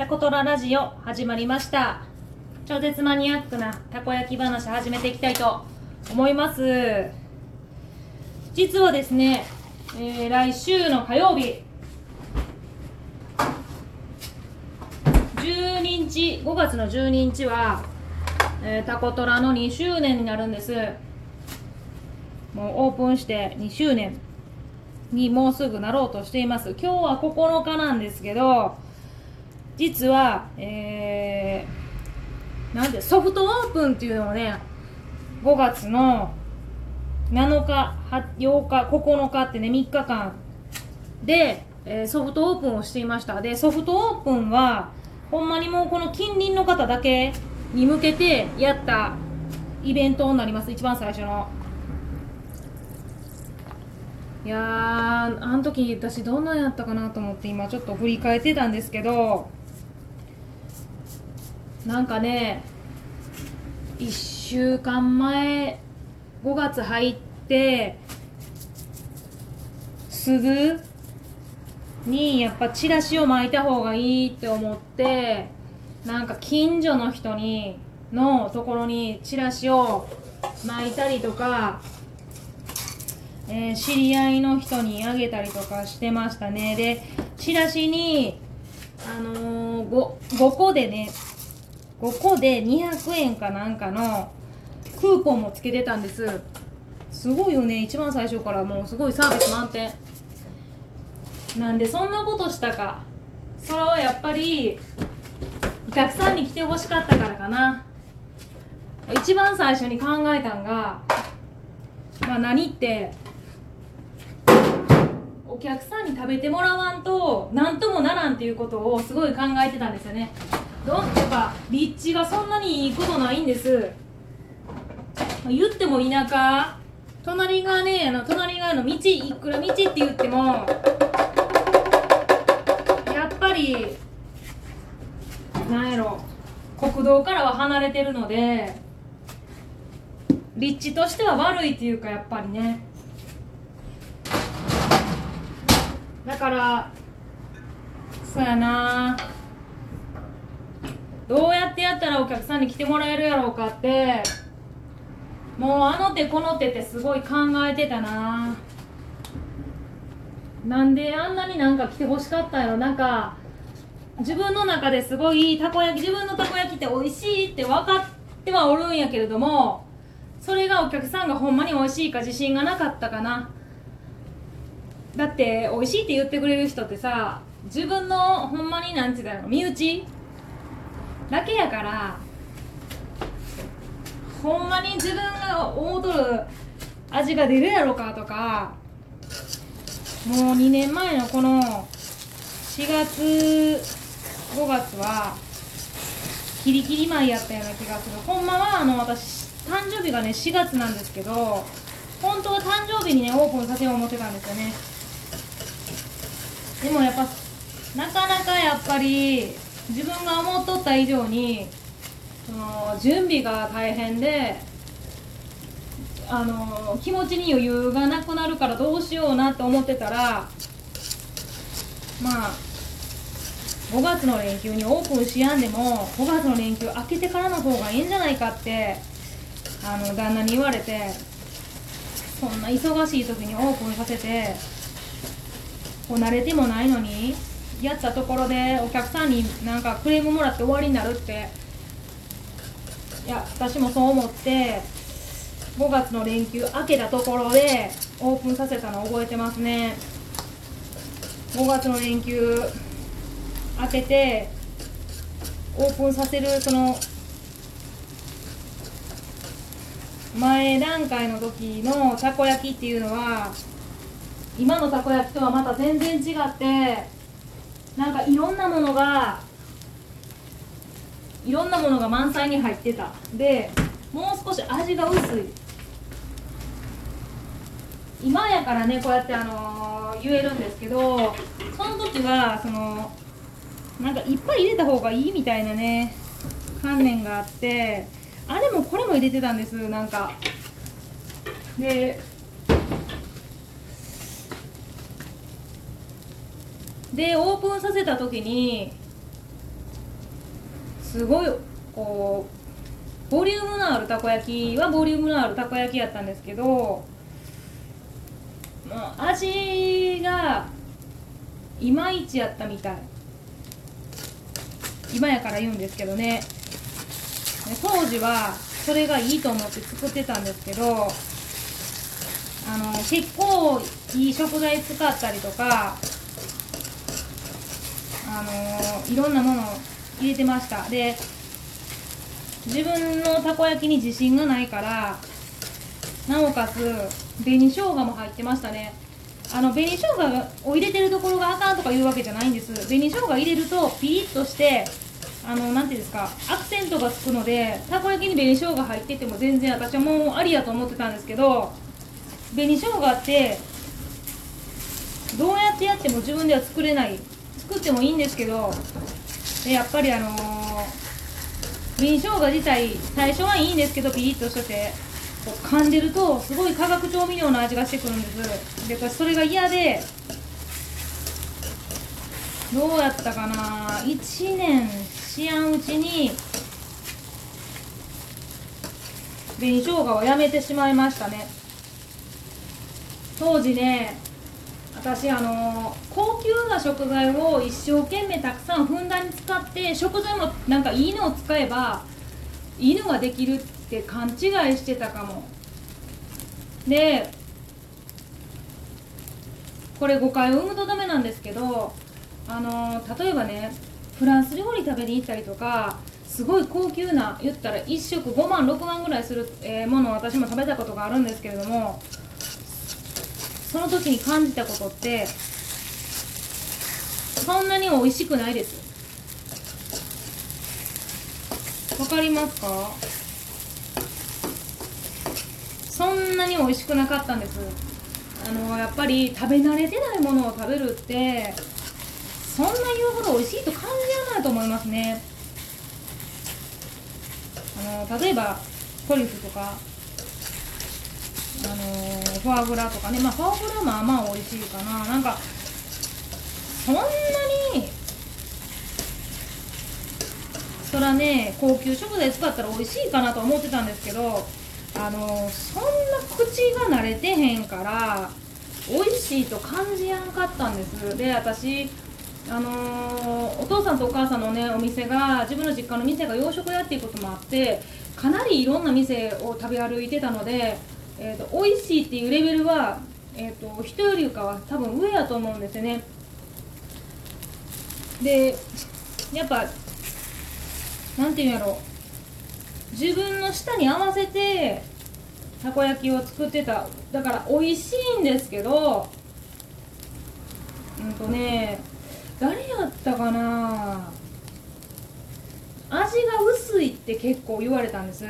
タコトララジオ始まりました。超絶マニアックなたこ焼き話始めていきたいと思います。実はですね、えー来週の火曜日12日5月の12日は、えータコトラの2周年になるんです。もうオープンして2周年にもうすぐなろうとしています。今日は9日なんですけど実はえー、なんでソフトオープンっていうのをね5月の7日8日9日ってね3日間で、えーソフトオープンをしていました。でソフトオープンはほんまにもうこの近隣の方だけに向けてやったイベントになります。一番最初の。いやーあの時私どんなんやったかなと思って今ちょっと振り返ってたんですけどなんかね1週間前5月入ってすぐにやっぱチラシを巻いた方がいいって思ってなんか近所の人にのところにチラシを巻いたりとかえー知り合いの人にあげたりとかしてましたね。でチラシにあのー、5, 5個でね5個で200円かなんかのクーポンもつけてたんです。すごいよね。一番最初からもうすごいサービス満点。なんでそんなことしたか。それはやっぱりお客さんに来てほしかったからかな。一番最初に考えたんがまあ何ってお客さんに食べてもらわんと何ともならんっていうことをすごい考えてたんですよね。どやっぱ立地がそんなにいいことないんです。まあ言っても田舎。隣がねあの隣側の道いくら道って言っても。やっぱりなんやろ。国道からは離れてるので。立地としては悪いっていうかやっぱりね。だからそうやな。どうやってやったらお客さんに来てもらえるやろうかって。もうあの手この手ってすごい考えてたな。なんであんなになんか来てほしかったんやろ。なんか自分の中ですごいたこ焼き自分のたこ焼きって美味しいって分かってはおるんやけれどもそれがお客さんがほんまに美味しいか自信がなかったかな。だって美味しいって言ってくれる人ってさ自分のほんまになんて言うんだろう身内だけやからほんまに自分が思うとる味が出るやろかとかもう2年前のこの4月5月はキリキリ前やったような気がする。ほんまはあの私誕生日がね4月なんですけど本当は誕生日にねオープンさせよう思ってたんですよね。でもやっぱなかなかやっぱり自分が思っとった以上にその準備が大変であの気持ちに余裕がなくなるからどうしようなって思ってたらまあ5月の連休にオープンしやんでも5月の連休明けてからの方がいいんじゃないかってあの旦那に言われてそんな忙しい時にオープンさせてこう慣れてもないのにやったところでお客さんになんかクレームもらって終わりになるっていや私もそう思って5月の連休明けたところでオープンさせたの覚えてますね。5月の連休明けてオープンさせるその前段階の時のたこ焼きっていうのは今のたこ焼きとはまた全然違ってなんかいろんなものがいろんなものが満載に入ってた。でもう少し味が薄い。今やからねこうやってあのー言えるんですけどその時はそのなんかいっぱい入れた方がいいみたいなね観念があってあれもこれも入れてたんですなんか。ででオープンさせた時にすごいこうボリュームのあるたこ焼きはボリュームのあるたこ焼きやったんですけど、味がいまいちやったみたい。今やから言うんですけどね。当時はそれがいいと思って作ってたんですけどあの結構いい食材使ったりとかあのいろんなものを入れてました。で自分のたこ焼きに自信がないからなおかつ紅生姜も入ってましたね。あの紅生姜を入れてるところがあかんとかいうわけじゃないんです。紅生姜入れるとピリッとしてあのなていうんですかアクセントがつくのでたこ焼きに紅生姜入ってても全然私はもうありやと思ってたんですけど紅生姜ってどうやってやっても自分では作れない作ってもいいんですけどでやっぱりあのー、紅生姜自体最初はいいんですけどピリッとしててこう噛んでるとすごい化学調味料の味がしてくるんです。でそれが嫌でどうやったかな1年しやんうちに紅生姜をやめてしまいましたね。当時ね私あの高級な食材を一生懸命たくさんふんだんに使って食材もなんかいいのを使えばいいのができるって勘違いしてたかも。でこれ誤解を生むとダメなんですけどあの例えばねフランス料理食べに行ったりとかすごい高級な言ったら1食5万6万ぐらいする、え、ものを私も食べたことがあるんですけれどもその時に感じたことってそんなに美味しくないです。わかりますか？そんなに美味しくなかったんです。あのやっぱり食べ慣れてないものを食べるってそんな言うほど美味しいと感じらないと思いますね。あの例えばトリュフとかあのフォアグラとかね。まあフォアグラまあまあ美味しいかな。なんかそんなにそらね高級食材使ったら美味しいかなと思ってたんですけどあのそんな口が慣れてへんから美味しいと感じやんかったんです。で私あの、お父さんとお母さんのねお店が自分の実家の店が洋食屋っていうこともあってかなりいろんな店を食べ歩いてたので、えーと、美味しいっていうレベルは、えーと、人よりかは多分上やと思うんですよね。でやっぱなんていうんやろ。う自分の舌に合わせてたこ焼きを作ってた。だから美味しいんですけどうんとね誰やったかな。味が薄いって結構言われたんです。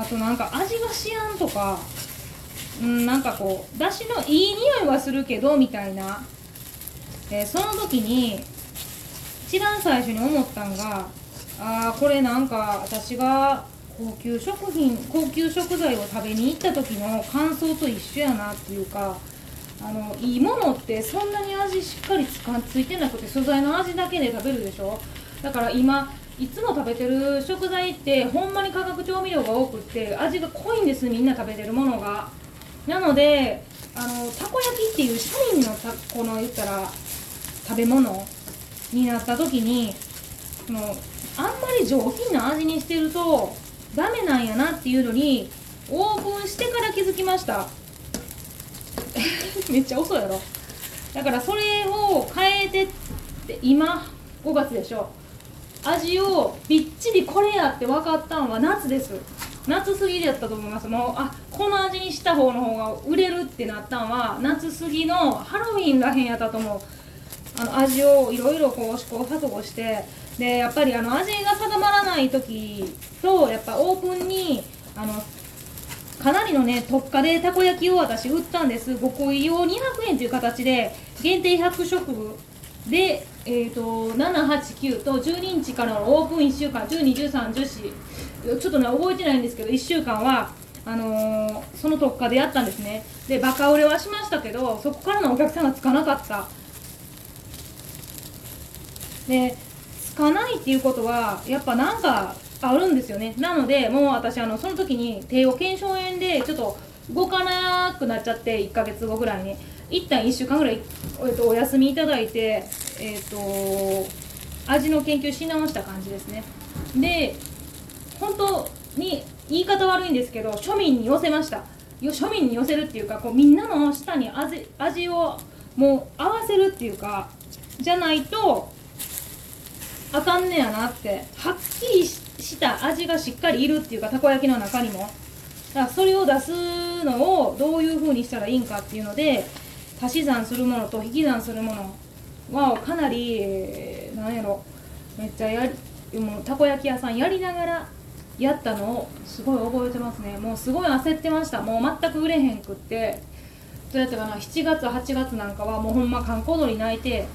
あとなんか味がしやんとかうんなんかこうだしのいい匂いはするけどみたいな、えー、その時に一番最初に思ったんがああこれなんか私が高級食品高級食材を食べに行った時の感想と一緒やなっていうかあのいいものってそんなに味しっかりつかついてなくて素材の味だけで食べるでしょ？だから今いつも食べてる食材ってほんまに化学調味料が多くって味が濃いんですみんな食べてるものが。なのであのたこ焼きっていう庶民のたこの言ったら食べ物になった時にそのあんまり上品な味にしてるとダメなんやなっていうのにオープンしてから気づきました。めっちゃ遅いやろ。だからそれを変えてって今5月でしょ。味をびっちりこれやって分かったんは夏です。夏過ぎでやったと思います。もうあこの味にした方の方が売れるってなったんは夏過ぎのハロウィンらへんやったと思う。あの味をいろいろこう試行錯誤して。でやっぱりあの味が定まらない時とやっぱオープンにあのかなりのね特価でたこ焼きを私売ったんです。5個入りを200円という形で限定100食で、えーと、789と12日からのオープン1週間121314ちょっとね覚えてないんですけど1週間はあのー、その特価でやったんですね。でバカ売れはしましたけどそこからのお客さんがつかなかった。でつかないっていうことはやっぱなんかあるんですよね。なのでもう私あのその時に帝王腱鞘炎でちょっと動かなくなっちゃって1ヶ月後ぐらいに。一旦1週間ぐらい、えっと、お休みいただいてえっ、と味の研究し直した感じですね。で本当に言い方悪いんですけど庶民に寄せました。庶民に寄せるっていうかこうみんなの舌に味味をもう合わせるっていうかじゃないとあかんねやなってはっきりした味がしっかりいるっていうかたこ焼きの中にも。だからそれを出すのをどういう風にしたらいいんかっていうので足し算するものと引き算するものはかなり何やろ。めっちゃやりもうたこ焼き屋さんやりながらやったのをすごい覚えてますね。もうすごい焦ってました。もう全く売れへんくって。どうやったかな。7月8月なんかはもうほんま観光鳥泣いて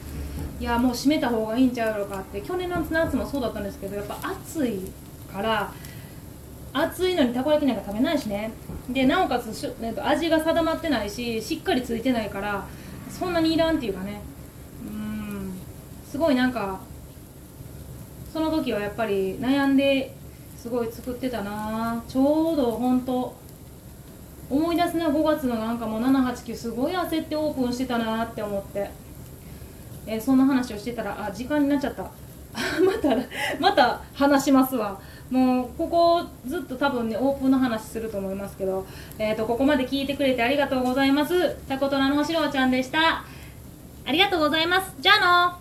いやもう閉めた方がいいんちゃうのかって。去年の夏もそうだったんですけどやっぱ暑いから暑いのにたこ焼きなんか食べないしね。でなおかつし味が定まってないししっかりついてないからそんなにいらんっていうかね。うん。すごいなんかその時はやっぱり悩んですごい作ってたな。ちょうど本当思い出すな5月のなんかもう789すごい焦ってオープンしてたなって思って、えー、そんな話をしてたらあ時間になっちゃった。また また話しますわ。もうここずっと多分ねオープンの話すると思いますけど、えーと、ここまで聞いてくれてありがとうございます。タコトラのしろちゃんでした。ありがとうございます。じゃあの